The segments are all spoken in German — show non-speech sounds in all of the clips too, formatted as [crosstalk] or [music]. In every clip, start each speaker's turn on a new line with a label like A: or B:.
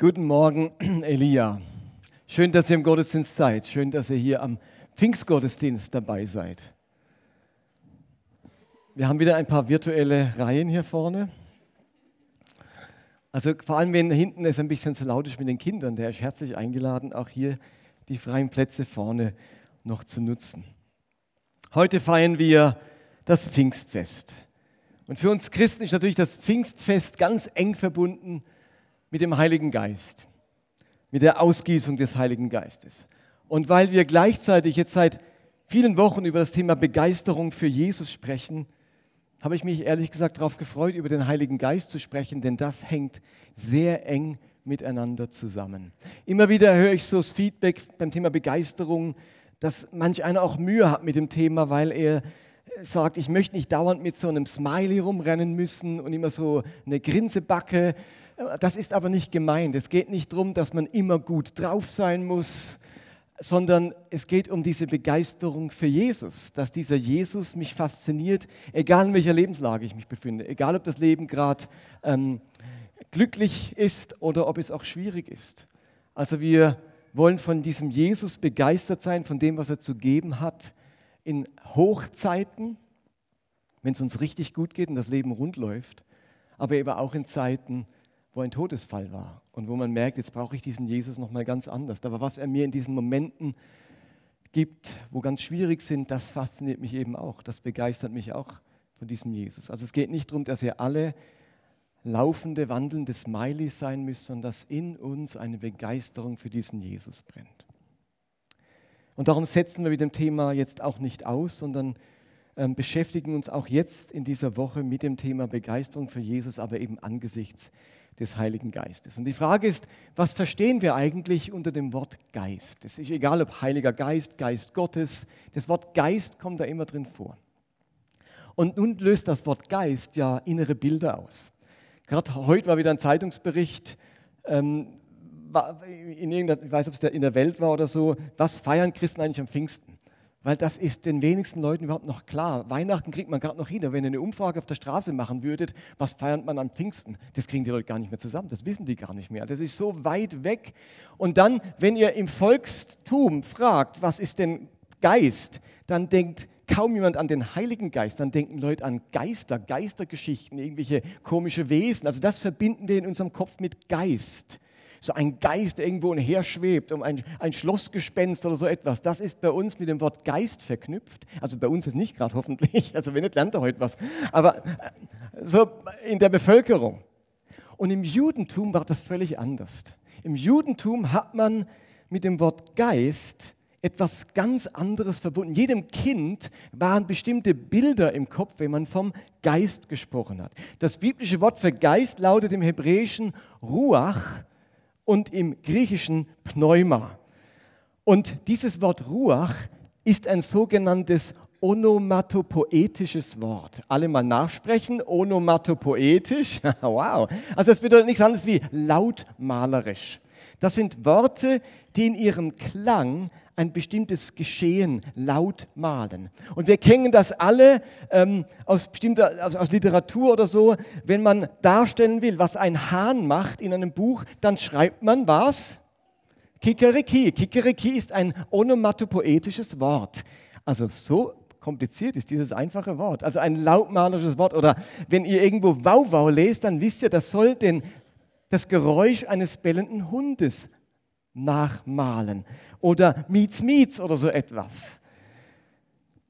A: Guten Morgen, [clears throat] Elia. Schön, dass ihr im Gottesdienst seid. Schön, dass ihr hier am Pfingstgottesdienst dabei seid. Wir haben wieder ein paar virtuelle Reihen hier vorne. Also vor allem, wenn hinten es ein bisschen zu laut ist mit den Kindern, der ist herzlich eingeladen, auch hier die freien Plätze vorne noch zu nutzen. Heute feiern wir das Pfingstfest. Und für uns Christen ist natürlich das Pfingstfest ganz eng verbunden mit dem Heiligen Geist, mit der Ausgießung des Heiligen Geistes. Und weil wir gleichzeitig jetzt seit vielen Wochen über das Thema Begeisterung für Jesus sprechen, habe ich mich ehrlich gesagt darauf gefreut, über den Heiligen Geist zu sprechen, denn das hängt sehr eng miteinander zusammen. Immer wieder höre ich so das Feedback beim Thema Begeisterung, dass manch einer auch Mühe hat mit dem Thema, weil er sagt, ich möchte nicht dauernd mit so einem Smiley rumrennen müssen und immer so eine Grinsebacke. Das ist aber nicht gemeint. Es geht nicht darum, dass man immer gut drauf sein muss, sondern es geht um diese Begeisterung für Jesus, dass dieser Jesus mich fasziniert, egal in welcher Lebenslage ich mich befinde, egal ob das Leben gerade ähm, glücklich ist oder ob es auch schwierig ist. Also wir wollen von diesem Jesus begeistert sein, von dem, was er zu geben hat, in Hochzeiten, wenn es uns richtig gut geht und das Leben rund läuft, aber eben auch in Zeiten, wo ein Todesfall war und wo man merkt, jetzt brauche ich diesen Jesus noch mal ganz anders. Aber was er mir in diesen Momenten gibt, wo ganz schwierig sind, das fasziniert mich eben auch. Das begeistert mich auch von diesem Jesus. Also es geht nicht darum, dass ihr alle laufende, wandelnde Smileys sein müsst, sondern dass in uns eine Begeisterung für diesen Jesus brennt. Und darum setzen wir mit dem Thema jetzt auch nicht aus, sondern ähm, beschäftigen uns auch jetzt in dieser Woche mit dem Thema Begeisterung für Jesus, aber eben angesichts des Heiligen Geistes. Und die Frage ist, was verstehen wir eigentlich unter dem Wort Geist? Es ist egal, ob Heiliger Geist, Geist Gottes, das Wort Geist kommt da immer drin vor. Und nun löst das Wort Geist ja innere Bilder aus. Gerade heute war wieder ein Zeitungsbericht, ähm, in ich weiß, ob es in der Welt war oder so, was feiern Christen eigentlich am Pfingsten? Weil das ist den wenigsten Leuten überhaupt noch klar. Weihnachten kriegt man gerade noch hin. Wenn ihr eine Umfrage auf der Straße machen würdet, was feiert man am Pfingsten? Das kriegen die Leute gar nicht mehr zusammen. Das wissen die gar nicht mehr. Das ist so weit weg. Und dann, wenn ihr im Volkstum fragt, was ist denn Geist, dann denkt kaum jemand an den Heiligen Geist. Dann denken Leute an Geister, Geistergeschichten, irgendwelche komische Wesen. Also das verbinden wir in unserem Kopf mit Geist so ein Geist, irgendwo schwebt, um ein, ein Schlossgespenst oder so etwas. Das ist bei uns mit dem Wort Geist verknüpft. Also bei uns ist nicht gerade hoffentlich, [laughs] also wenn nicht, lernt er heute was. Aber äh, so in der Bevölkerung. Und im Judentum war das völlig anders. Im Judentum hat man mit dem Wort Geist etwas ganz anderes verbunden. Jedem Kind waren bestimmte Bilder im Kopf, wenn man vom Geist gesprochen hat. Das biblische Wort für Geist lautet im Hebräischen Ruach und im Griechischen Pneuma. Und dieses Wort Ruach ist ein sogenanntes onomatopoetisches Wort. Alle mal nachsprechen, onomatopoetisch. [laughs] wow. Also das bedeutet nichts anderes wie lautmalerisch. Das sind Worte, die in ihrem Klang ein bestimmtes Geschehen laut malen. Und wir kennen das alle ähm, aus bestimmter aus, aus Literatur oder so. Wenn man darstellen will, was ein Hahn macht in einem Buch, dann schreibt man was? Kikeriki. Kikeriki ist ein onomatopoetisches Wort. Also so kompliziert ist dieses einfache Wort. Also ein lautmalerisches Wort. Oder wenn ihr irgendwo Wauwau lest, dann wisst ihr, das soll den, das Geräusch eines bellenden Hundes nachmalen oder Miets Miets oder so etwas.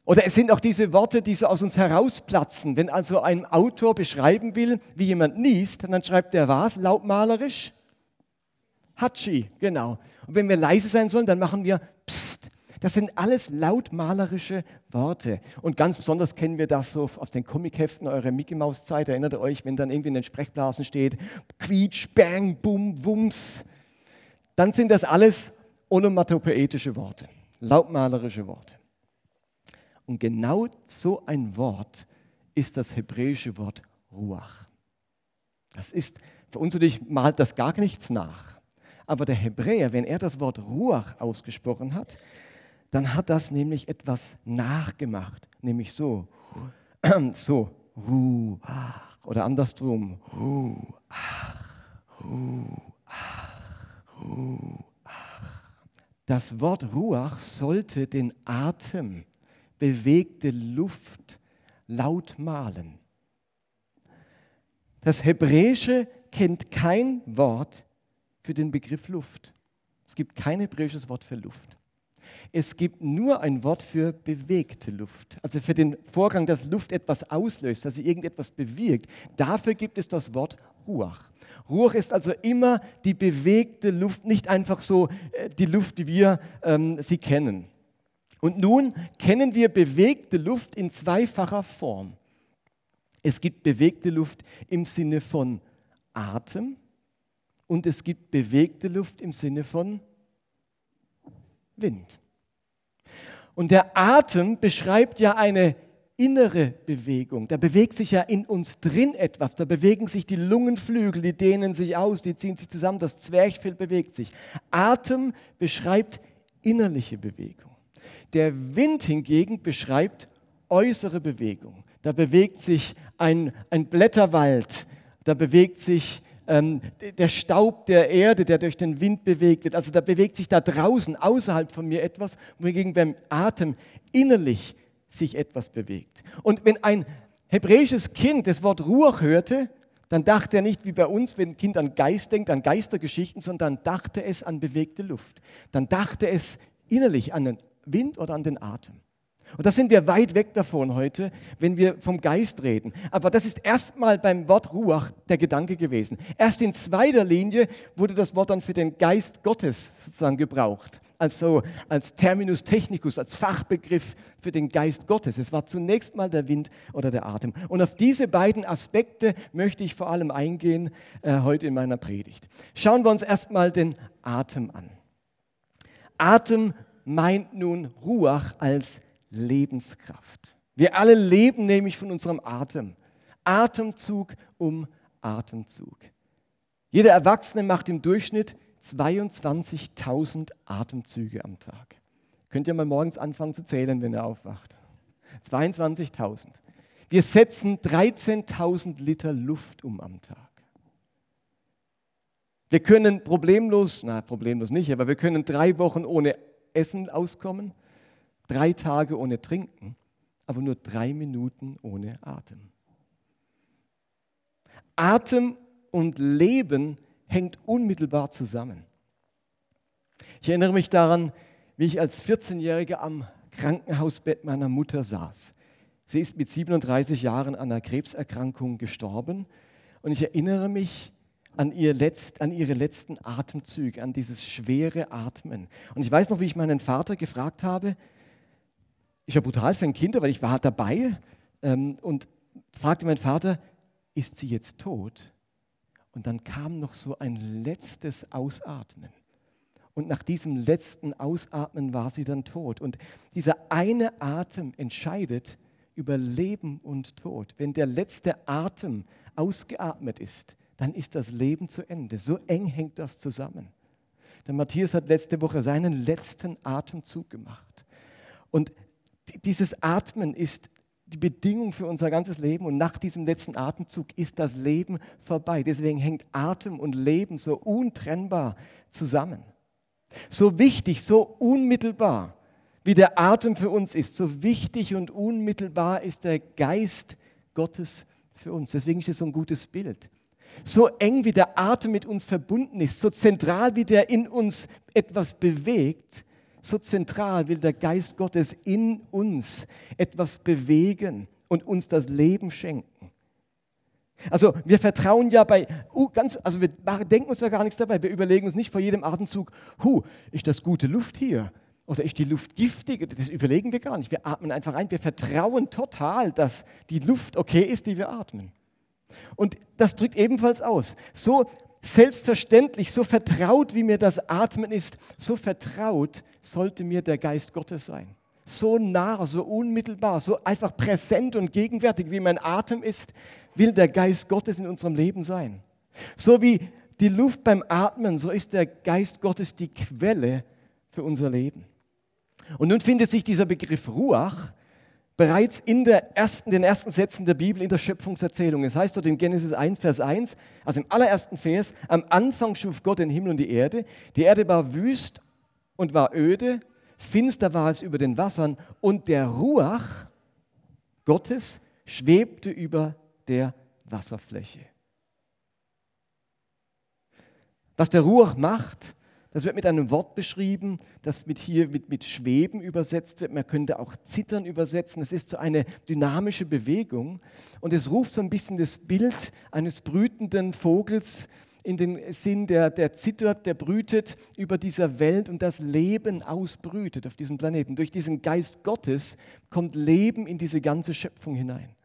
A: Oder es sind auch diese Worte, die so aus uns herausplatzen. Wenn also ein Autor beschreiben will, wie jemand niest, dann schreibt er was? Lautmalerisch? Hatschi, genau. Und wenn wir leise sein sollen, dann machen wir Psst. Das sind alles lautmalerische Worte. Und ganz besonders kennen wir das so aus den Comicheften eurer Mickey Maus Zeit. Erinnert ihr euch, wenn dann irgendwie in den Sprechblasen steht, Quietsch, Bang, Bum, Wums. Dann sind das alles onomatopoetische Worte, lautmalerische Worte. Und genau so ein Wort ist das hebräische Wort Ruach. Das ist, für uns natürlich malt das gar nichts nach. Aber der Hebräer, wenn er das Wort Ruach ausgesprochen hat, dann hat das nämlich etwas nachgemacht. Nämlich so, [clears throat] so, Ruach. Oder andersrum, Ruach, Ruach. Das Wort Ruach sollte den Atem, bewegte Luft laut malen. Das Hebräische kennt kein Wort für den Begriff Luft. Es gibt kein hebräisches Wort für Luft. Es gibt nur ein Wort für bewegte Luft, also für den Vorgang, dass Luft etwas auslöst, dass sie irgendetwas bewirkt. Dafür gibt es das Wort Ruach. Ruach ist also immer die bewegte Luft, nicht einfach so äh, die Luft, wie wir ähm, sie kennen. Und nun kennen wir bewegte Luft in zweifacher Form. Es gibt bewegte Luft im Sinne von Atem und es gibt bewegte Luft im Sinne von Wind. Und der Atem beschreibt ja eine innere Bewegung. Da bewegt sich ja in uns drin etwas. Da bewegen sich die Lungenflügel, die dehnen sich aus, die ziehen sich zusammen, das Zwerchfell bewegt sich. Atem beschreibt innerliche Bewegung. Der Wind hingegen beschreibt äußere Bewegung. Da bewegt sich ein, ein Blätterwald, da bewegt sich ähm, der Staub der Erde, der durch den Wind bewegt wird. Also da bewegt sich da draußen, außerhalb von mir etwas, wohingegen beim Atem innerlich sich etwas bewegt. Und wenn ein hebräisches Kind das Wort Ruach hörte, dann dachte er nicht wie bei uns, wenn ein Kind an Geist denkt, an Geistergeschichten, sondern dachte es an bewegte Luft. Dann dachte es innerlich an den Wind oder an den Atem. Und da sind wir weit weg davon heute, wenn wir vom Geist reden. Aber das ist erstmal beim Wort Ruach der Gedanke gewesen. Erst in zweiter Linie wurde das Wort dann für den Geist Gottes sozusagen gebraucht. Also als Terminus technicus, als Fachbegriff für den Geist Gottes. Es war zunächst mal der Wind oder der Atem. Und auf diese beiden Aspekte möchte ich vor allem eingehen äh, heute in meiner Predigt. Schauen wir uns erstmal den Atem an. Atem meint nun Ruach als Lebenskraft. Wir alle leben nämlich von unserem Atem. Atemzug um Atemzug. Jeder Erwachsene macht im Durchschnitt 22.000 Atemzüge am Tag. Könnt ihr mal morgens anfangen zu zählen, wenn ihr aufwacht. 22.000. Wir setzen 13.000 Liter Luft um am Tag. Wir können problemlos, na problemlos nicht, aber wir können drei Wochen ohne Essen auskommen drei Tage ohne Trinken, aber nur drei Minuten ohne Atem. Atem und Leben hängt unmittelbar zusammen. Ich erinnere mich daran, wie ich als 14-Jähriger am Krankenhausbett meiner Mutter saß. Sie ist mit 37 Jahren an einer Krebserkrankung gestorben und ich erinnere mich an, ihr letzt, an ihre letzten Atemzüge, an dieses schwere Atmen. Und ich weiß noch, wie ich meinen Vater gefragt habe, ist ja brutal für ein Kind, weil ich war dabei ähm, und fragte meinen Vater, ist sie jetzt tot? Und dann kam noch so ein letztes Ausatmen. Und nach diesem letzten Ausatmen war sie dann tot. Und dieser eine Atem entscheidet über Leben und Tod. Wenn der letzte Atem ausgeatmet ist, dann ist das Leben zu Ende. So eng hängt das zusammen. Der Matthias hat letzte Woche seinen letzten Atemzug gemacht. Und dieses Atmen ist die Bedingung für unser ganzes Leben und nach diesem letzten Atemzug ist das Leben vorbei. Deswegen hängt Atem und Leben so untrennbar zusammen. So wichtig, so unmittelbar, wie der Atem für uns ist, so wichtig und unmittelbar ist der Geist Gottes für uns. Deswegen ist es so ein gutes Bild. So eng wie der Atem mit uns verbunden ist, so zentral wie der in uns etwas bewegt, so zentral will der Geist Gottes in uns etwas bewegen und uns das Leben schenken. Also wir vertrauen ja bei, uh, ganz, also wir denken uns ja gar nichts dabei. Wir überlegen uns nicht vor jedem Atemzug, hu, ist das gute Luft hier? Oder ist die Luft giftig? Das überlegen wir gar nicht. Wir atmen einfach ein. Wir vertrauen total, dass die Luft okay ist, die wir atmen. Und das drückt ebenfalls aus. So selbstverständlich, so vertraut, wie mir das Atmen ist, so vertraut sollte mir der Geist Gottes sein. So nah, so unmittelbar, so einfach präsent und gegenwärtig, wie mein Atem ist, will der Geist Gottes in unserem Leben sein. So wie die Luft beim Atmen, so ist der Geist Gottes die Quelle für unser Leben. Und nun findet sich dieser Begriff Ruach bereits in der ersten, den ersten Sätzen der Bibel in der Schöpfungserzählung. Es heißt dort in Genesis 1, Vers 1, also im allerersten Vers, am Anfang schuf Gott den Himmel und die Erde. Die Erde war wüst und war öde, finster war es über den Wassern und der Ruach Gottes schwebte über der Wasserfläche. Was der Ruach macht, das wird mit einem Wort beschrieben, das mit hier mit, mit Schweben übersetzt wird. Man könnte auch Zittern übersetzen. Es ist so eine dynamische Bewegung und es ruft so ein bisschen das Bild eines brütenden Vogels in den Sinn, der, der zittert, der brütet über dieser Welt und das Leben ausbrütet auf diesem Planeten. Durch diesen Geist Gottes kommt Leben in diese ganze Schöpfung hinein.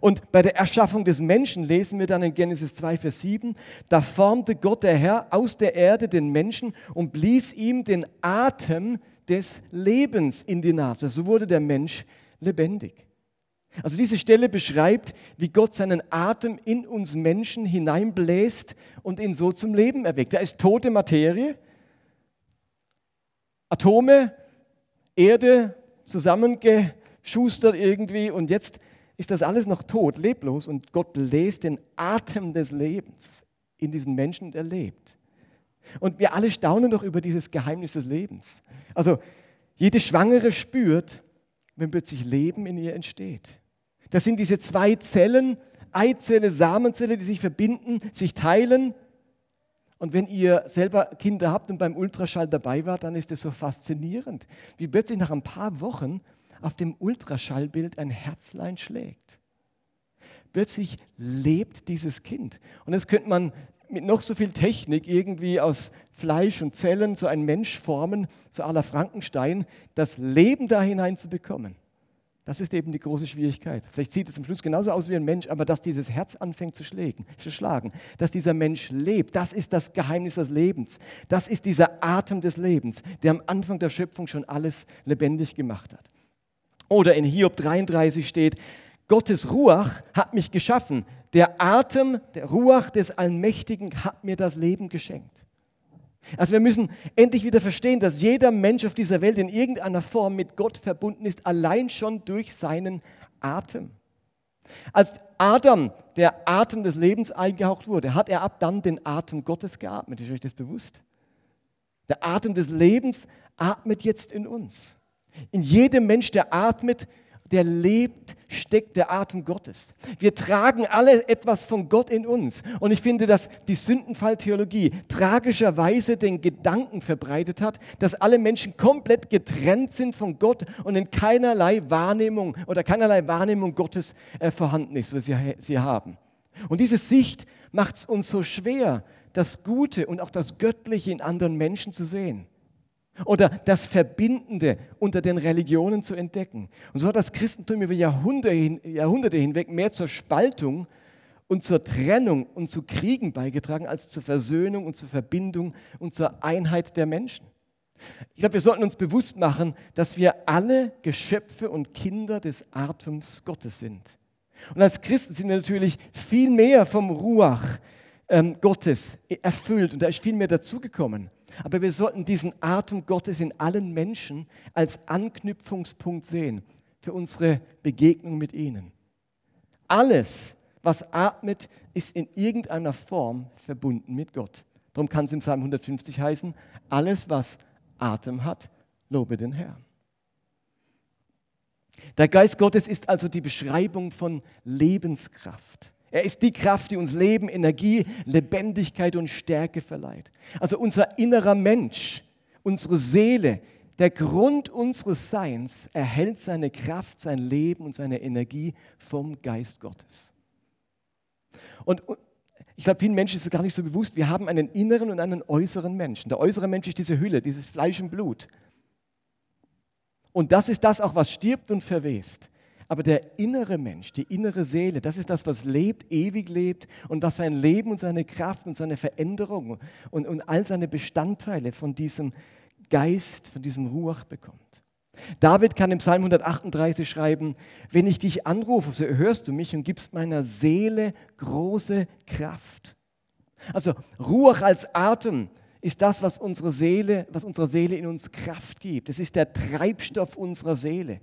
A: Und bei der Erschaffung des Menschen lesen wir dann in Genesis 2, Vers 7, da formte Gott der Herr aus der Erde den Menschen und blies ihm den Atem des Lebens in die Nase. So wurde der Mensch lebendig. Also diese Stelle beschreibt, wie Gott seinen Atem in uns Menschen hineinbläst und ihn so zum Leben erweckt. Da ist tote Materie, Atome, Erde zusammengeschustert irgendwie und jetzt ist das alles noch tot, leblos und Gott bläst den Atem des Lebens in diesen Menschen, der lebt. Und wir alle staunen doch über dieses Geheimnis des Lebens. Also jede Schwangere spürt, wenn plötzlich Leben in ihr entsteht. Das sind diese zwei Zellen, Eizelle, Samenzelle, die sich verbinden, sich teilen. Und wenn ihr selber Kinder habt und beim Ultraschall dabei wart, dann ist es so faszinierend, wie plötzlich nach ein paar Wochen auf dem Ultraschallbild ein Herzlein schlägt. Plötzlich lebt dieses Kind. Und das könnte man mit noch so viel Technik irgendwie aus Fleisch und Zellen so ein Mensch formen, so la Frankenstein, das Leben da hinein zu bekommen. Das ist eben die große Schwierigkeit. Vielleicht sieht es am Schluss genauso aus wie ein Mensch, aber dass dieses Herz anfängt zu schlagen, dass dieser Mensch lebt, das ist das Geheimnis des Lebens. Das ist dieser Atem des Lebens, der am Anfang der Schöpfung schon alles lebendig gemacht hat. Oder in Hiob 33 steht, Gottes Ruach hat mich geschaffen. Der Atem, der Ruach des Allmächtigen hat mir das Leben geschenkt. Also wir müssen endlich wieder verstehen, dass jeder Mensch auf dieser Welt in irgendeiner Form mit Gott verbunden ist, allein schon durch seinen Atem. Als Adam der Atem des Lebens eingehaucht wurde, hat er ab dann den Atem Gottes geatmet. Ist euch das bewusst? Der Atem des Lebens atmet jetzt in uns. In jedem Mensch, der atmet, der lebt, steckt der Atem Gottes. Wir tragen alle etwas von Gott in uns. Und ich finde, dass die Sündenfalltheologie tragischerweise den Gedanken verbreitet hat, dass alle Menschen komplett getrennt sind von Gott und in keinerlei Wahrnehmung oder keinerlei Wahrnehmung Gottes äh, vorhanden ist, oder sie, sie haben. Und diese Sicht macht es uns so schwer, das Gute und auch das Göttliche in anderen Menschen zu sehen oder das Verbindende unter den Religionen zu entdecken. Und so hat das Christentum über Jahrhunderte hinweg mehr zur Spaltung und zur Trennung und zu Kriegen beigetragen als zur Versöhnung und zur Verbindung und zur Einheit der Menschen. Ich glaube, wir sollten uns bewusst machen, dass wir alle Geschöpfe und Kinder des Atems Gottes sind. Und als Christen sind wir natürlich viel mehr vom Ruach ähm, Gottes erfüllt und da ist viel mehr dazugekommen. Aber wir sollten diesen Atem Gottes in allen Menschen als Anknüpfungspunkt sehen für unsere Begegnung mit ihnen. Alles, was atmet, ist in irgendeiner Form verbunden mit Gott. Darum kann es im Psalm 150 heißen, alles, was Atem hat, lobe den Herrn. Der Geist Gottes ist also die Beschreibung von Lebenskraft. Er ist die Kraft, die uns Leben, Energie, Lebendigkeit und Stärke verleiht. Also unser innerer Mensch, unsere Seele, der Grund unseres Seins erhält seine Kraft, sein Leben und seine Energie vom Geist Gottes. Und ich glaube, vielen Menschen ist es gar nicht so bewusst, wir haben einen inneren und einen äußeren Menschen. Der äußere Mensch ist diese Hülle, dieses Fleisch und Blut. Und das ist das auch, was stirbt und verwest. Aber der innere Mensch, die innere Seele, das ist das, was lebt, ewig lebt und was sein Leben und seine Kraft und seine Veränderung und, und all seine Bestandteile von diesem Geist, von diesem Ruach bekommt. David kann im Psalm 138 schreiben, wenn ich dich anrufe, so hörst du mich und gibst meiner Seele große Kraft. Also Ruach als Atem ist das, was unsere Seele, was unserer Seele in uns Kraft gibt. Es ist der Treibstoff unserer Seele.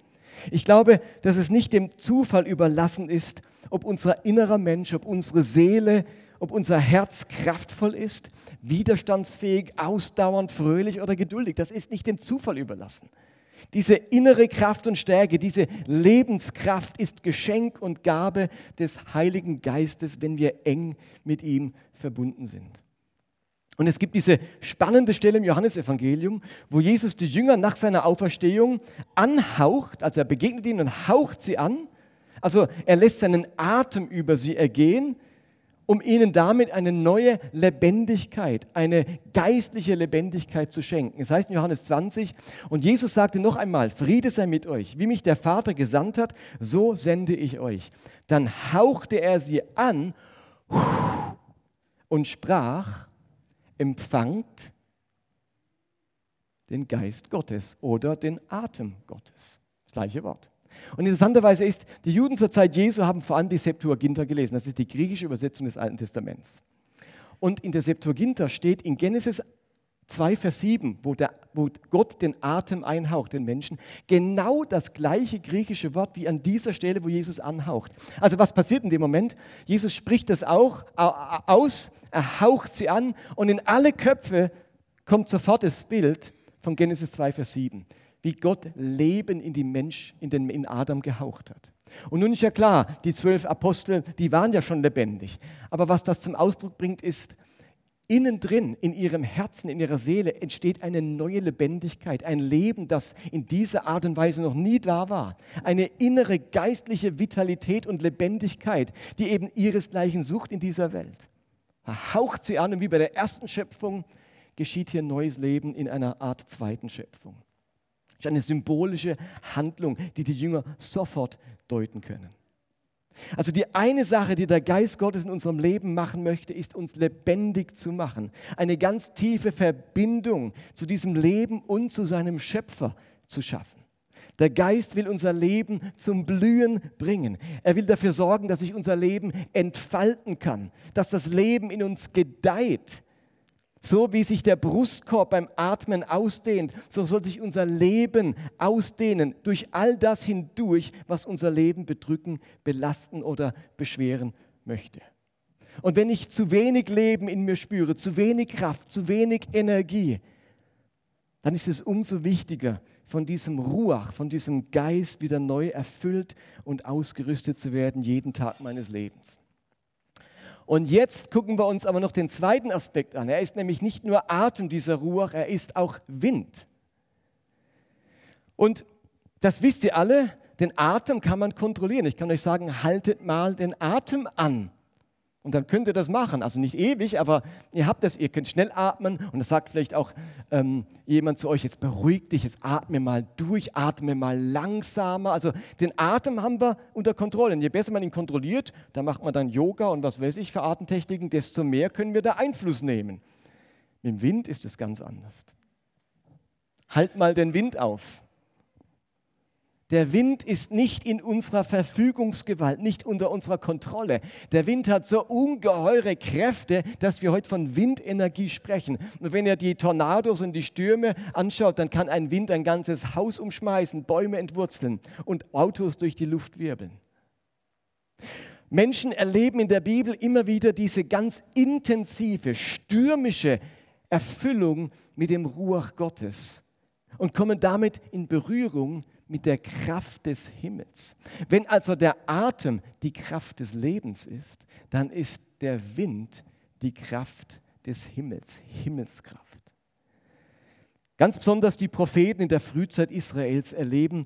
A: Ich glaube, dass es nicht dem Zufall überlassen ist, ob unser innerer Mensch, ob unsere Seele, ob unser Herz kraftvoll ist, widerstandsfähig, ausdauernd, fröhlich oder geduldig. Das ist nicht dem Zufall überlassen. Diese innere Kraft und Stärke, diese Lebenskraft ist Geschenk und Gabe des Heiligen Geistes, wenn wir eng mit ihm verbunden sind. Und es gibt diese spannende Stelle im Johannesevangelium, wo Jesus die Jünger nach seiner Auferstehung anhaucht, also er begegnet ihnen und haucht sie an. Also er lässt seinen Atem über sie ergehen um ihnen damit eine neue Lebendigkeit, eine geistliche Lebendigkeit zu schenken. Es heißt in Johannes 20, und Jesus sagte noch einmal, Friede sei mit euch, wie mich der Vater gesandt hat, so sende ich euch. Dann hauchte er sie an und sprach, empfangt den Geist Gottes oder den Atem Gottes. Das gleiche Wort. Und interessanterweise ist, die Juden zur Zeit Jesu haben vor allem die Septuaginta gelesen. Das ist die griechische Übersetzung des Alten Testaments. Und in der Septuaginta steht in Genesis 2, Vers 7, wo, der, wo Gott den Atem einhaucht, den Menschen, genau das gleiche griechische Wort wie an dieser Stelle, wo Jesus anhaucht. Also was passiert in dem Moment? Jesus spricht das auch aus, er haucht sie an und in alle Köpfe kommt sofort das Bild von Genesis 2, Vers 7 wie Gott Leben in, die Mensch, in, den, in Adam gehaucht hat. Und nun ist ja klar, die zwölf Apostel, die waren ja schon lebendig. Aber was das zum Ausdruck bringt, ist, innen drin, in ihrem Herzen, in ihrer Seele entsteht eine neue Lebendigkeit, ein Leben, das in dieser Art und Weise noch nie da war. Eine innere geistliche Vitalität und Lebendigkeit, die eben ihresgleichen sucht in dieser Welt. Er haucht sie an und wie bei der ersten Schöpfung geschieht hier neues Leben in einer Art zweiten Schöpfung. Das ist eine symbolische Handlung, die die Jünger sofort deuten können. Also die eine Sache, die der Geist Gottes in unserem Leben machen möchte, ist uns lebendig zu machen. Eine ganz tiefe Verbindung zu diesem Leben und zu seinem Schöpfer zu schaffen. Der Geist will unser Leben zum Blühen bringen. Er will dafür sorgen, dass sich unser Leben entfalten kann, dass das Leben in uns gedeiht, so wie sich der Brustkorb beim Atmen ausdehnt, so soll sich unser Leben ausdehnen durch all das hindurch, was unser Leben bedrücken, belasten oder beschweren möchte. Und wenn ich zu wenig Leben in mir spüre, zu wenig Kraft, zu wenig Energie, dann ist es umso wichtiger, von diesem Ruach, von diesem Geist wieder neu erfüllt und ausgerüstet zu werden, jeden Tag meines Lebens. Und jetzt gucken wir uns aber noch den zweiten Aspekt an. Er ist nämlich nicht nur Atem dieser Ruach, er ist auch Wind. Und das wisst ihr alle, den Atem kann man kontrollieren. Ich kann euch sagen, haltet mal den Atem an. Und dann könnt ihr das machen. Also nicht ewig, aber ihr habt das, ihr könnt schnell atmen. Und das sagt vielleicht auch ähm, jemand zu euch, jetzt beruhig dich, jetzt atme mal durch, atme mal langsamer. Also den Atem haben wir unter Kontrolle. Und je besser man ihn kontrolliert, da macht man dann Yoga und was weiß ich für Atemtechniken, desto mehr können wir da Einfluss nehmen. Mit dem Wind ist es ganz anders. Halt mal den Wind auf. Der Wind ist nicht in unserer Verfügungsgewalt, nicht unter unserer Kontrolle. Der Wind hat so ungeheure Kräfte, dass wir heute von Windenergie sprechen. Und wenn ihr die Tornados und die Stürme anschaut, dann kann ein Wind ein ganzes Haus umschmeißen, Bäume entwurzeln und Autos durch die Luft wirbeln. Menschen erleben in der Bibel immer wieder diese ganz intensive, stürmische Erfüllung mit dem Ruach Gottes und kommen damit in Berührung mit der Kraft des Himmels. Wenn also der Atem die Kraft des Lebens ist, dann ist der Wind die Kraft des Himmels, Himmelskraft. Ganz besonders die Propheten in der Frühzeit Israels erleben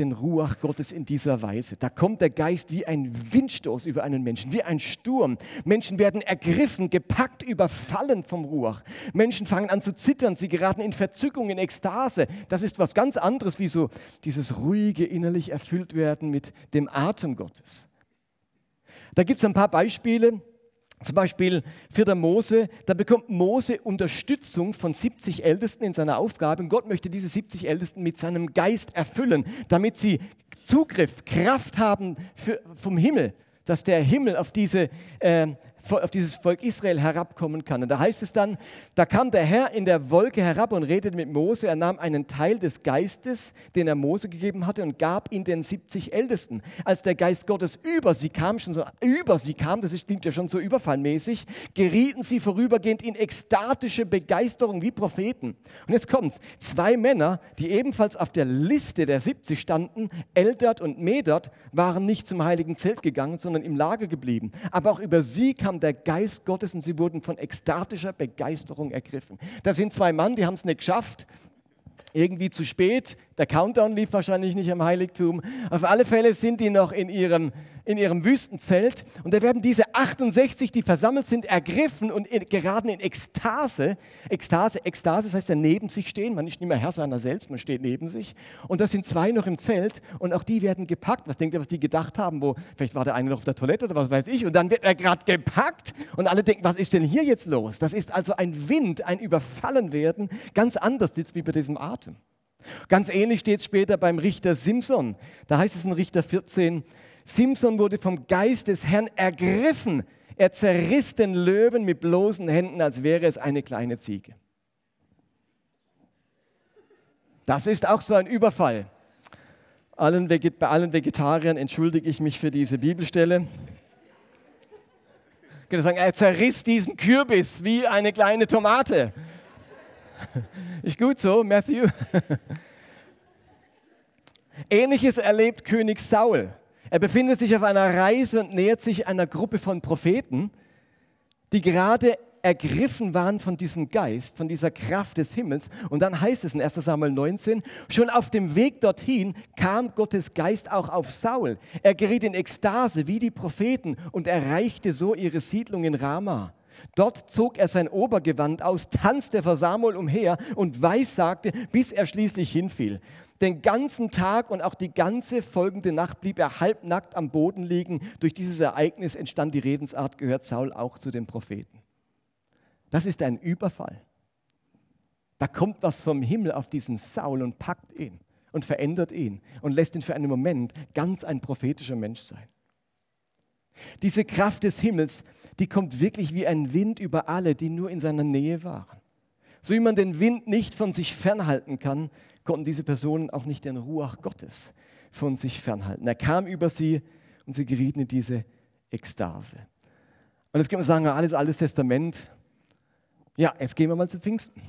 A: den Ruach Gottes in dieser Weise. Da kommt der Geist wie ein Windstoß über einen Menschen, wie ein Sturm. Menschen werden ergriffen, gepackt, überfallen vom Ruach. Menschen fangen an zu zittern, sie geraten in Verzückung, in Ekstase. Das ist was ganz anderes, wie so dieses ruhige innerlich erfüllt werden mit dem Atem Gottes. Da gibt es ein paar Beispiele. Zum Beispiel 4. Mose, da bekommt Mose Unterstützung von 70 Ältesten in seiner Aufgabe. Und Gott möchte diese 70 Ältesten mit seinem Geist erfüllen, damit sie Zugriff, Kraft haben für, vom Himmel, dass der Himmel auf diese äh, auf dieses Volk Israel herabkommen kann. Und da heißt es dann, da kam der Herr in der Wolke herab und redete mit Mose. Er nahm einen Teil des Geistes, den er Mose gegeben hatte, und gab ihn den 70 Ältesten. Als der Geist Gottes über sie kam, schon so über sie kam, das klingt ja schon so überfallmäßig, gerieten sie vorübergehend in ekstatische Begeisterung wie Propheten. Und jetzt kommt's. Zwei Männer, die ebenfalls auf der Liste der 70 standen, Eldert und Medert, waren nicht zum heiligen Zelt gegangen, sondern im Lager geblieben. Aber auch über sie kam der Geist Gottes und sie wurden von ekstatischer Begeisterung ergriffen. Da sind zwei Mann, die haben es nicht geschafft, irgendwie zu spät. Der Countdown lief wahrscheinlich nicht am Heiligtum. Auf alle Fälle sind die noch in ihrem in ihrem Wüstenzelt und da werden diese 68, die versammelt sind, ergriffen und geraten in Ekstase. Ekstase, Ekstase, das heißt ja neben sich stehen, man ist nicht mehr Herr seiner selbst, man steht neben sich. Und da sind zwei noch im Zelt und auch die werden gepackt. Was denkt ihr, was die gedacht haben? Wo, vielleicht war der eine noch auf der Toilette oder was weiß ich. Und dann wird er gerade gepackt und alle denken, was ist denn hier jetzt los? Das ist also ein Wind, ein Überfallenwerden, ganz anders sitzt wie bei diesem Atem. Ganz ähnlich steht es später beim Richter Simson. Da heißt es in Richter 14, Simson wurde vom Geist des Herrn ergriffen. Er zerriss den Löwen mit bloßen Händen, als wäre es eine kleine Ziege. Das ist auch so ein Überfall. Allen bei allen Vegetariern entschuldige ich mich für diese Bibelstelle. Ich könnte sagen, er zerriss diesen Kürbis wie eine kleine Tomate. Ist gut so, Matthew? [laughs] Ähnliches erlebt König Saul. Er befindet sich auf einer Reise und nähert sich einer Gruppe von Propheten, die gerade ergriffen waren von diesem Geist, von dieser Kraft des Himmels. Und dann heißt es in 1 Samuel 19, schon auf dem Weg dorthin kam Gottes Geist auch auf Saul. Er geriet in Ekstase wie die Propheten und erreichte so ihre Siedlung in Rama. Dort zog er sein Obergewand aus, tanzte vor Samuel umher und weissagte, bis er schließlich hinfiel. Den ganzen Tag und auch die ganze folgende Nacht blieb er halbnackt am Boden liegen. Durch dieses Ereignis entstand die Redensart, gehört Saul auch zu den Propheten. Das ist ein Überfall. Da kommt was vom Himmel auf diesen Saul und packt ihn und verändert ihn und lässt ihn für einen Moment ganz ein prophetischer Mensch sein. Diese Kraft des Himmels, die kommt wirklich wie ein Wind über alle, die nur in seiner Nähe waren. So wie man den Wind nicht von sich fernhalten kann, konnten diese Personen auch nicht den Ruach Gottes von sich fernhalten. Er kam über sie und sie gerieten in diese Ekstase. Und jetzt können wir sagen, alles Altes Testament. Ja, jetzt gehen wir mal zu Pfingsten.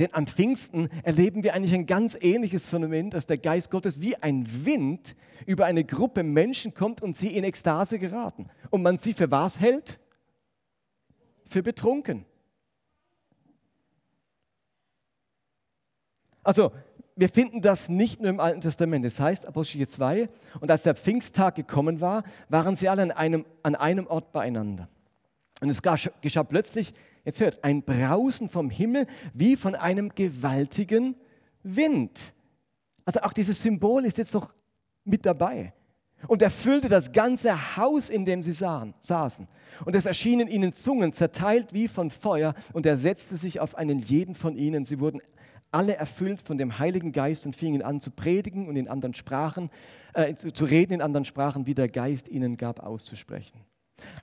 A: Denn am Pfingsten erleben wir eigentlich ein ganz ähnliches Phänomen, dass der Geist Gottes wie ein Wind über eine Gruppe Menschen kommt und sie in Ekstase geraten. Und man sie für was hält? Für betrunken. Also, wir finden das nicht nur im Alten Testament. Das heißt, Apostel 2, und als der Pfingsttag gekommen war, waren sie alle an einem, an einem Ort beieinander. Und es geschah plötzlich, jetzt hört, ein Brausen vom Himmel wie von einem gewaltigen Wind. Also auch dieses Symbol ist jetzt noch mit dabei. Und erfüllte das ganze Haus, in dem sie sahen, saßen. Und es erschienen ihnen Zungen, zerteilt wie von Feuer, und er setzte sich auf einen jeden von ihnen. Sie wurden alle erfüllt von dem Heiligen Geist und fingen an zu predigen und in anderen Sprachen, äh, zu, zu reden in anderen Sprachen, wie der Geist ihnen gab, auszusprechen.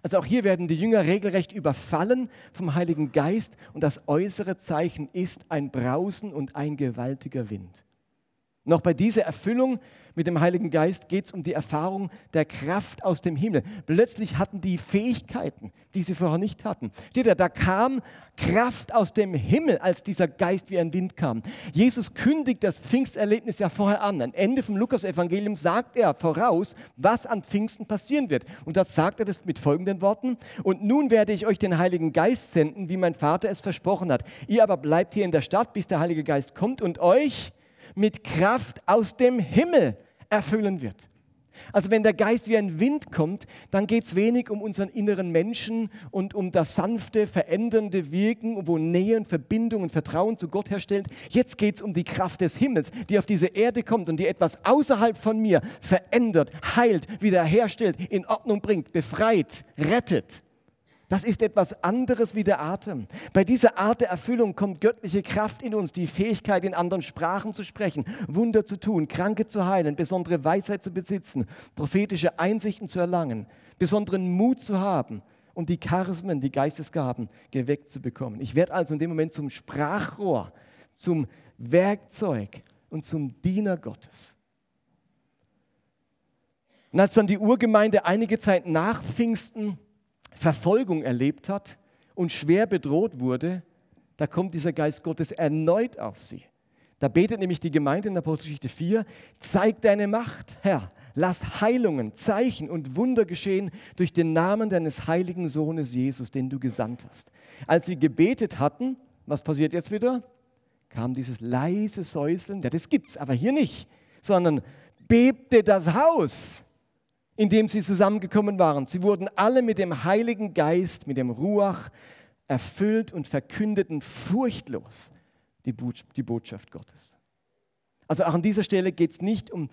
A: Also auch hier werden die Jünger regelrecht überfallen vom Heiligen Geist und das äußere Zeichen ist ein Brausen und ein gewaltiger Wind. Noch bei dieser Erfüllung mit dem Heiligen Geist geht es um die Erfahrung der Kraft aus dem Himmel. Plötzlich hatten die Fähigkeiten, die sie vorher nicht hatten. Steht da, da kam Kraft aus dem Himmel, als dieser Geist wie ein Wind kam. Jesus kündigt das Pfingsterlebnis ja vorher an. Am Ende vom Lukas-Evangelium sagt er voraus, was an Pfingsten passieren wird. Und dort sagt er das mit folgenden Worten: Und nun werde ich euch den Heiligen Geist senden, wie mein Vater es versprochen hat. Ihr aber bleibt hier in der Stadt, bis der Heilige Geist kommt und euch mit Kraft aus dem Himmel erfüllen wird. Also wenn der Geist wie ein Wind kommt, dann geht es wenig um unseren inneren Menschen und um das sanfte, verändernde Wirken, wo Nähe und Verbindung und Vertrauen zu Gott herstellt. Jetzt geht es um die Kraft des Himmels, die auf diese Erde kommt und die etwas außerhalb von mir verändert, heilt, wiederherstellt, in Ordnung bringt, befreit, rettet. Das ist etwas anderes wie der Atem. Bei dieser Art der Erfüllung kommt göttliche Kraft in uns, die Fähigkeit, in anderen Sprachen zu sprechen, Wunder zu tun, Kranke zu heilen, besondere Weisheit zu besitzen, prophetische Einsichten zu erlangen, besonderen Mut zu haben und die Charismen, die Geistesgaben geweckt zu bekommen. Ich werde also in dem Moment zum Sprachrohr, zum Werkzeug und zum Diener Gottes. Und als dann die Urgemeinde einige Zeit nach Pfingsten Verfolgung erlebt hat und schwer bedroht wurde, da kommt dieser Geist Gottes erneut auf sie. Da betet nämlich die Gemeinde in Apostelgeschichte 4, zeig deine Macht, Herr, lass Heilungen, Zeichen und Wunder geschehen durch den Namen deines heiligen Sohnes Jesus, den du gesandt hast. Als sie gebetet hatten, was passiert jetzt wieder? Kam dieses leise Säuseln, ja, das gibt's, aber hier nicht, sondern bebte das Haus, in dem sie zusammengekommen waren. Sie wurden alle mit dem Heiligen Geist, mit dem Ruach erfüllt und verkündeten furchtlos die, Botschaft Gottes. Also auch an dieser Stelle geht es nicht um,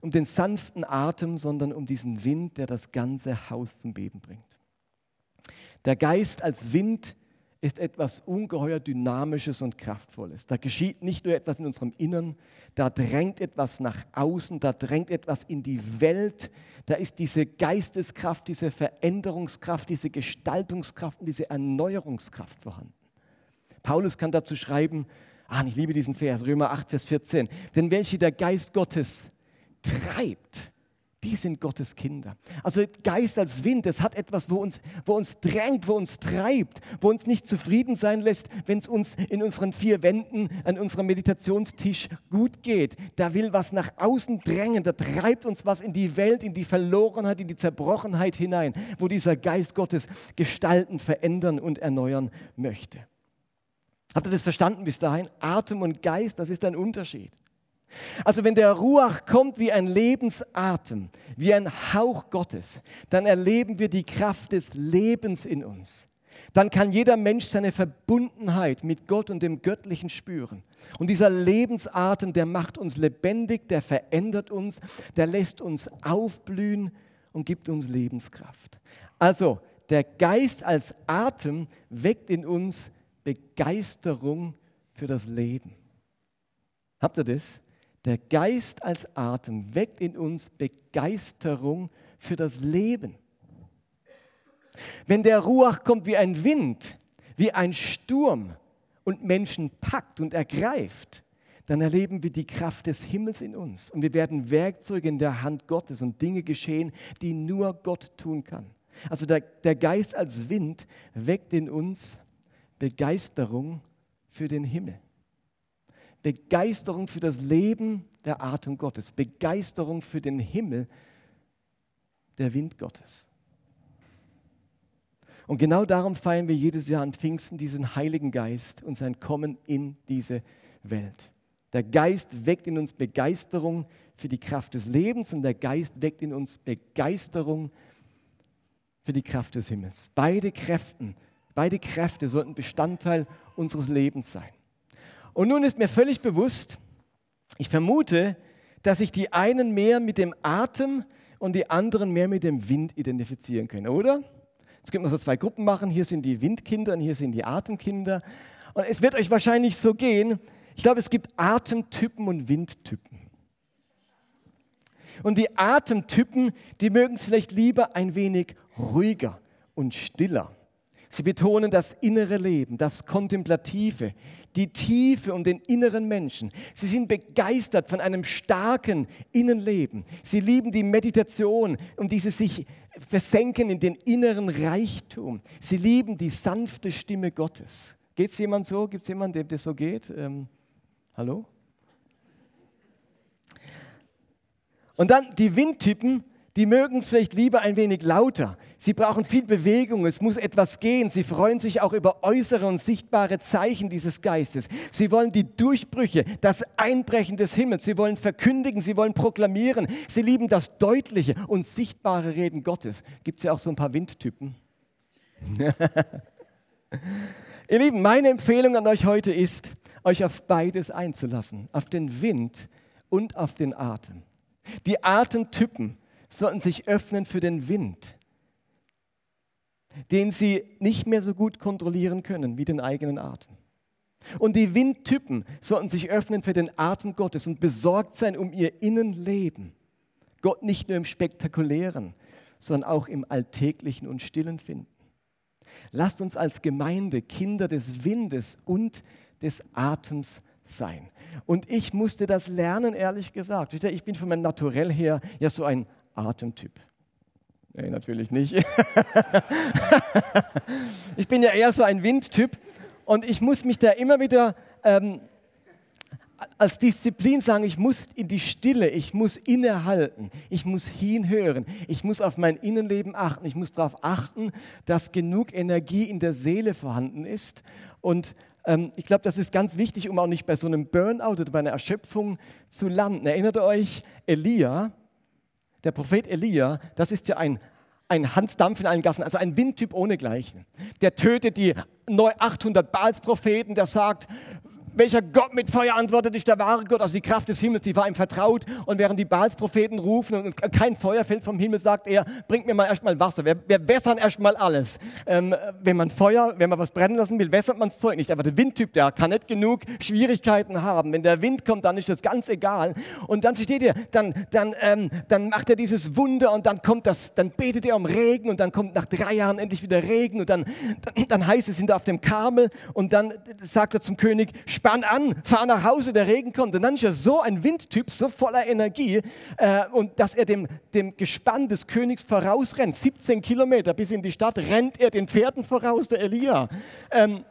A: um den sanften Atem, sondern um diesen Wind, der das ganze Haus zum Beben bringt. Der Geist als Wind ist etwas ungeheuer Dynamisches und Kraftvolles. Da geschieht nicht nur etwas in unserem Innern, da drängt etwas nach außen, da drängt etwas in die Welt, da ist diese Geisteskraft, diese Veränderungskraft, diese Gestaltungskraft und diese Erneuerungskraft vorhanden. Paulus kann dazu schreiben, Ah, ich liebe diesen Vers, Römer 8, Vers 14. Denn welche der Geist Gottes treibt, die sind Gottes Kinder. Also Geist als Wind, das hat etwas, wo uns, wo uns drängt, wo uns treibt, wo uns nicht zufrieden sein lässt, wenn es uns in unseren vier Wänden an unserem Meditationstisch gut geht. Da will was nach außen drängen, da treibt uns was in die Welt, in die Verlorenheit, in die Zerbrochenheit hinein, wo dieser Geist Gottes gestalten, verändern und erneuern möchte. Habt ihr das verstanden bis dahin? Atem und Geist, das ist ein Unterschied. Also wenn der Ruach kommt wie ein Lebensatem, wie ein Hauch Gottes, dann erleben wir die Kraft des Lebens in uns. Dann kann jeder Mensch seine Verbundenheit mit Gott und dem Göttlichen spüren. Und dieser Lebensatem, der macht uns lebendig, der verändert uns, der lässt uns aufblühen und gibt uns Lebenskraft. Also der Geist als Atem weckt in uns Begeisterung für das Leben. Habt ihr das? Der Geist als Atem weckt in uns Begeisterung für das Leben. Wenn der Ruach kommt wie ein Wind, wie ein Sturm und Menschen packt und ergreift, dann erleben wir die Kraft des Himmels in uns und wir werden Werkzeuge in der Hand Gottes und Dinge geschehen, die nur Gott tun kann. Also der, der Geist als Wind weckt in uns Begeisterung für den Himmel. Begeisterung für das Leben der Atem Gottes. Begeisterung für den Himmel, der Wind Gottes. Und genau darum feiern wir jedes Jahr an Pfingsten diesen Heiligen Geist und sein Kommen in diese Welt. Der Geist weckt in uns Begeisterung für die Kraft des Lebens und der Geist weckt in uns Begeisterung für die Kraft des Himmels. Beide Kräften Beide Kräfte sollten Bestandteil unseres Lebens sein. Und nun ist mir völlig bewusst, ich vermute, dass sich die einen mehr mit dem Atem und die anderen mehr mit dem Wind identifizieren können, oder? Jetzt könnte man so zwei Gruppen machen. Hier sind die Windkinder und hier sind die Atemkinder. Und es wird euch wahrscheinlich so gehen. Ich glaube, es gibt Atemtypen und Windtypen. Und die Atemtypen, die mögen es vielleicht lieber ein wenig ruhiger und stiller. Sie betonen das innere Leben, das Kontemplative, die Tiefe und den inneren Menschen. Sie sind begeistert von einem starken Innenleben. Sie lieben die Meditation und dieses sich versenken in den inneren Reichtum. Sie lieben die sanfte Stimme Gottes. Geht es jemand so? Gibt es jemanden, dem das so geht? Ähm, hallo? Und dann die Windtypen, die mögen es vielleicht lieber ein wenig lauter. Sie brauchen viel Bewegung, es muss etwas gehen. Sie freuen sich auch über äußere und sichtbare Zeichen dieses Geistes. Sie wollen die Durchbrüche, das Einbrechen des Himmels. Sie wollen verkündigen, sie wollen proklamieren. Sie lieben das deutliche und sichtbare Reden Gottes. Gibt es ja auch so ein paar Windtypen. [laughs] Ihr Lieben, meine Empfehlung an euch heute ist, euch auf beides einzulassen, auf den Wind und auf den Atem. Die Atemtypen sollten sich öffnen für den Wind, den sie nicht mehr so gut kontrollieren können wie den eigenen Atem. Und die Windtypen sollten sich öffnen für den Atem Gottes und besorgt sein um ihr Innenleben. Gott nicht nur im Spektakulären, sondern auch im Alltäglichen und Stillen finden. Lasst uns als Gemeinde Kinder des Windes und des Atems sein. Und ich musste das lernen, ehrlich gesagt. Ich bin von meinem Naturell her ja so ein Atemtyp. Nee, natürlich nicht. [laughs] ich bin ja eher so ein Windtyp und ich muss mich da immer wieder ähm, als Disziplin sagen, ich muss in die Stille, ich muss innehalten, ich muss hinhören, ich muss auf mein Innenleben achten, ich muss darauf achten, dass genug Energie in der Seele vorhanden ist. Und ähm, ich glaube, das ist ganz wichtig, um auch nicht bei so einem Burnout oder bei einer Erschöpfung zu landen. Erinnert ihr euch, Elia, der Prophet Elia, das ist ja ein, ein Hansdampf in allen Gassen, also ein Windtyp ohnegleichen. Der tötet die 800 Baals-Propheten, der sagt, welcher Gott mit Feuer antwortet, ist der wahre Gott, also die Kraft des Himmels, die war ihm vertraut. Und während die Baalspropheten rufen und kein Feuer fällt vom Himmel, sagt er, bringt mir mal erstmal Wasser. Wir, wir wässern erstmal alles. Ähm, wenn man Feuer, wenn man was brennen lassen will, wässert man das Zeug nicht. Aber der Windtyp, der kann nicht genug Schwierigkeiten haben. Wenn der Wind kommt, dann ist das ganz egal. Und dann versteht ihr, dann, dann, ähm, dann macht er dieses Wunder und dann kommt das, dann betet er um Regen und dann kommt nach drei Jahren endlich wieder Regen und dann, dann, dann heißt es, sind auf dem Karmel und dann sagt er zum König, spann an, fahr nach Hause, der Regen kommt. Und dann ist er so ein Windtyp, so voller Energie, äh, und dass er dem, dem Gespann des Königs vorausrennt. 17 Kilometer bis in die Stadt rennt er den Pferden voraus, der Elia. Ähm,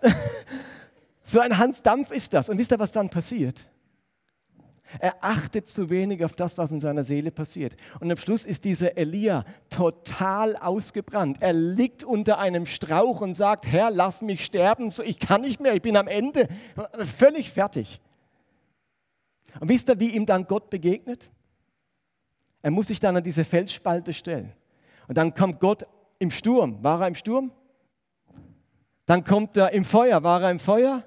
A: [laughs] so ein Hans Dampf ist das. Und wisst ihr, was dann passiert? Er achtet zu wenig auf das, was in seiner Seele passiert. Und am Schluss ist dieser Elia total ausgebrannt. Er liegt unter einem Strauch und sagt, Herr, lass mich sterben, ich kann nicht mehr, ich bin am Ende, völlig fertig. Und wisst ihr, wie ihm dann Gott begegnet? Er muss sich dann an diese Felsspalte stellen. Und dann kommt Gott im Sturm. War er im Sturm? Dann kommt er im Feuer. War er im Feuer?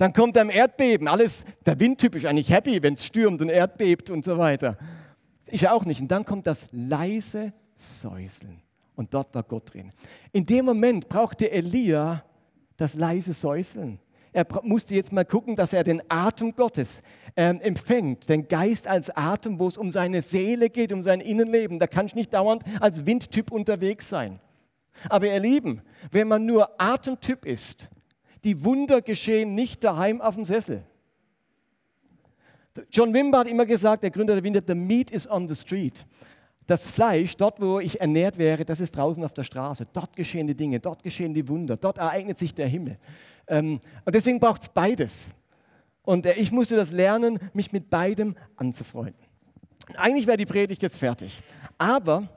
A: Dann kommt ein Erdbeben. Alles, der Windtyp ist eigentlich happy, wenn es stürmt und erdbebt und so weiter. Ich auch nicht. Und dann kommt das leise Säuseln. Und dort war Gott drin. In dem Moment brauchte Elia das leise Säuseln. Er musste jetzt mal gucken, dass er den Atem Gottes ähm, empfängt, den Geist als Atem, wo es um seine Seele geht, um sein Innenleben. Da kann ich nicht dauernd als Windtyp unterwegs sein. Aber ihr Lieben, wenn man nur Atemtyp ist, die Wunder geschehen nicht daheim auf dem Sessel. John Wimber hat immer gesagt, der Gründer der Winter, the meat is on the street. Das Fleisch, dort wo ich ernährt wäre, das ist draußen auf der Straße. Dort geschehen die Dinge, dort geschehen die Wunder, dort ereignet sich der Himmel. Ähm, und deswegen braucht es beides. Und äh, ich musste das lernen, mich mit beidem anzufreunden. Eigentlich wäre die Predigt jetzt fertig. Aber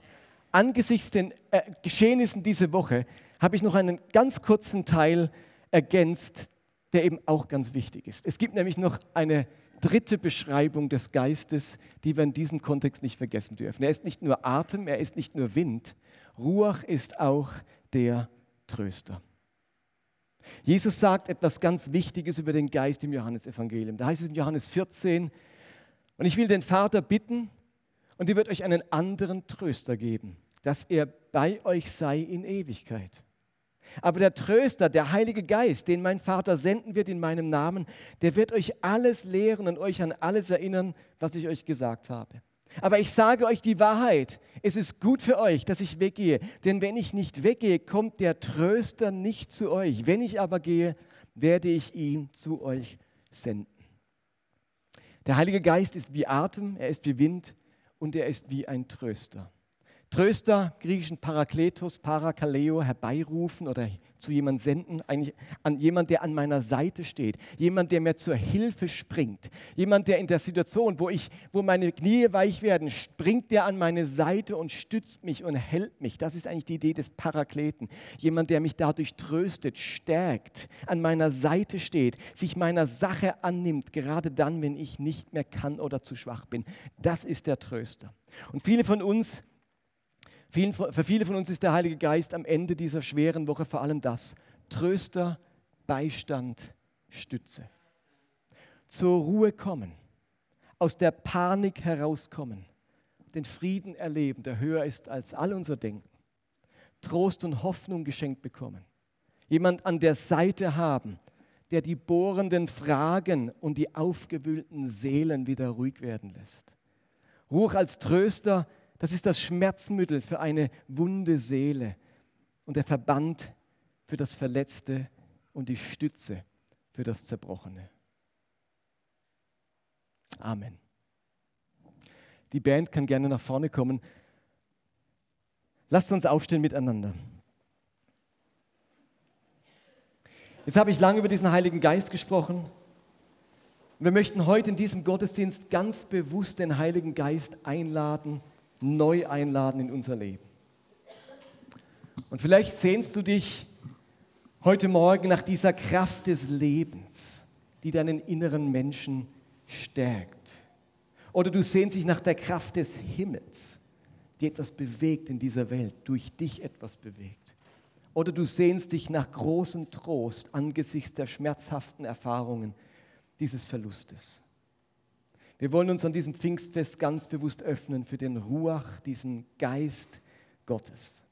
A: angesichts den äh, Geschehnissen diese Woche habe ich noch einen ganz kurzen Teil ergänzt, der eben auch ganz wichtig ist. Es gibt nämlich noch eine dritte Beschreibung des Geistes, die wir in diesem Kontext nicht vergessen dürfen. Er ist nicht nur Atem, er ist nicht nur Wind. Ruach ist auch der Tröster. Jesus sagt etwas ganz Wichtiges über den Geist im Johannesevangelium. Da heißt es in Johannes 14, und ich will den Vater bitten, und er wird euch einen anderen Tröster geben, dass er bei euch sei in Ewigkeit. Aber der Tröster, der Heilige Geist, den mein Vater senden wird in meinem Namen, der wird euch alles lehren und euch an alles erinnern, was ich euch gesagt habe. Aber ich sage euch die Wahrheit. Es ist gut für euch, dass ich weggehe. Denn wenn ich nicht weggehe, kommt der Tröster nicht zu euch. Wenn ich aber gehe, werde ich ihn zu euch senden. Der Heilige Geist ist wie Atem, er ist wie Wind und er ist wie ein Tröster. Tröster, griechischen Parakletos, Parakaleo, herbeirufen oder zu jemandem senden, eigentlich an jemand, der an meiner Seite steht, jemand, der mir zur Hilfe springt, jemand, der in der Situation, wo ich, wo meine Knie weich werden, springt der an meine Seite und stützt mich und hält mich. Das ist eigentlich die Idee des Parakleten. Jemand, der mich dadurch tröstet, stärkt, an meiner Seite steht, sich meiner Sache annimmt, gerade dann, wenn ich nicht mehr kann oder zu schwach bin. Das ist der Tröster. Und viele von uns für viele von uns ist der Heilige Geist am Ende dieser schweren Woche vor allem das. Tröster, Beistand, Stütze. Zur Ruhe kommen, aus der Panik herauskommen, den Frieden erleben, der höher ist als all unser Denken. Trost und Hoffnung geschenkt bekommen. Jemand an der Seite haben, der die bohrenden Fragen und die aufgewühlten Seelen wieder ruhig werden lässt. Ruhe als Tröster, das ist das Schmerzmittel für eine wunde Seele und der Verband für das Verletzte und die Stütze für das Zerbrochene. Amen. Die Band kann gerne nach vorne kommen. Lasst uns aufstehen miteinander. Jetzt habe ich lange über diesen Heiligen Geist gesprochen. Wir möchten heute in diesem Gottesdienst ganz bewusst den Heiligen Geist einladen, neu einladen in unser Leben. Und vielleicht sehnst du dich heute Morgen nach dieser Kraft des Lebens, die deinen inneren Menschen stärkt. Oder du sehnst dich nach der Kraft des Himmels, die etwas bewegt in dieser Welt, durch dich etwas bewegt. Oder du sehnst dich nach großem Trost angesichts der schmerzhaften Erfahrungen dieses Verlustes. Wir wollen uns an diesem Pfingstfest ganz bewusst öffnen für den Ruach, diesen Geist Gottes.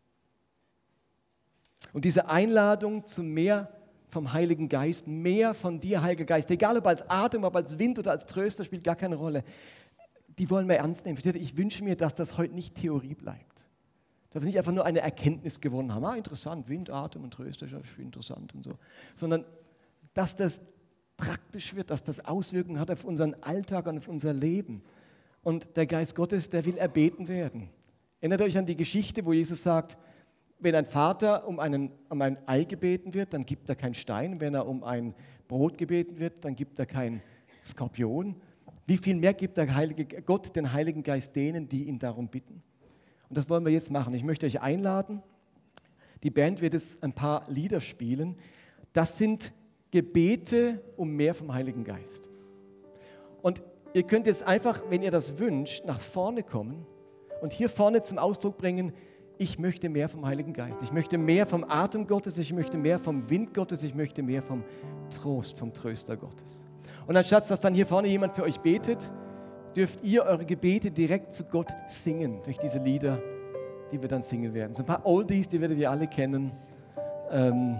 A: Und diese Einladung zu mehr vom Heiligen Geist, mehr von dir, Heiliger Geist, egal ob als Atem, ob als Wind oder als Tröster, spielt gar keine Rolle. Die wollen wir ernst nehmen. Ich wünsche mir, dass das heute nicht Theorie bleibt. Dass wir nicht einfach nur eine Erkenntnis gewonnen haben. Ah, interessant, Wind, Atem und Tröster, ist interessant und so. Sondern, dass das praktisch wird, dass das Auswirkungen hat auf unseren Alltag und auf unser Leben. Und der Geist Gottes, der will erbeten werden. Erinnert euch an die Geschichte, wo Jesus sagt, wenn ein Vater um, einen, um ein Ei gebeten wird, dann gibt er keinen Stein. Wenn er um ein Brot gebeten wird, dann gibt er keinen Skorpion. Wie viel mehr gibt der Heilige Gott den Heiligen Geist denen, die ihn darum bitten? Und das wollen wir jetzt machen. Ich möchte euch einladen. Die Band wird jetzt ein paar Lieder spielen. Das sind Gebete um mehr vom Heiligen Geist. Und ihr könnt jetzt einfach, wenn ihr das wünscht, nach vorne kommen und hier vorne zum Ausdruck bringen, ich möchte mehr vom Heiligen Geist. Ich möchte mehr vom Atem Gottes, ich möchte mehr vom Wind Gottes, ich möchte mehr vom Trost, vom Tröster Gottes. Und anstatt dass dann hier vorne jemand für euch betet, dürft ihr eure Gebete direkt zu Gott singen durch diese Lieder, die wir dann singen werden. So ein paar Oldies, die werdet ihr alle kennen. Ähm,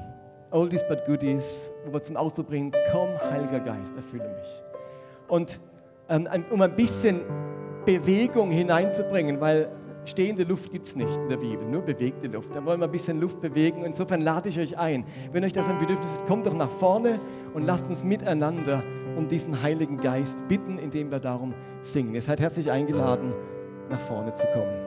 A: Oldies but Goodies, wo wir zum Ausdruck bringen, komm, Heiliger Geist, erfülle mich. Und ähm, um ein bisschen Bewegung hineinzubringen, weil Stehende Luft gibt es nicht in der Bibel, nur bewegte Luft. Da wollen wir ein bisschen Luft bewegen. Insofern lade ich euch ein. Wenn euch das ein Bedürfnis ist, kommt doch nach vorne und lasst uns miteinander um diesen Heiligen Geist bitten, indem wir darum singen. Ihr seid herzlich eingeladen, nach vorne zu kommen.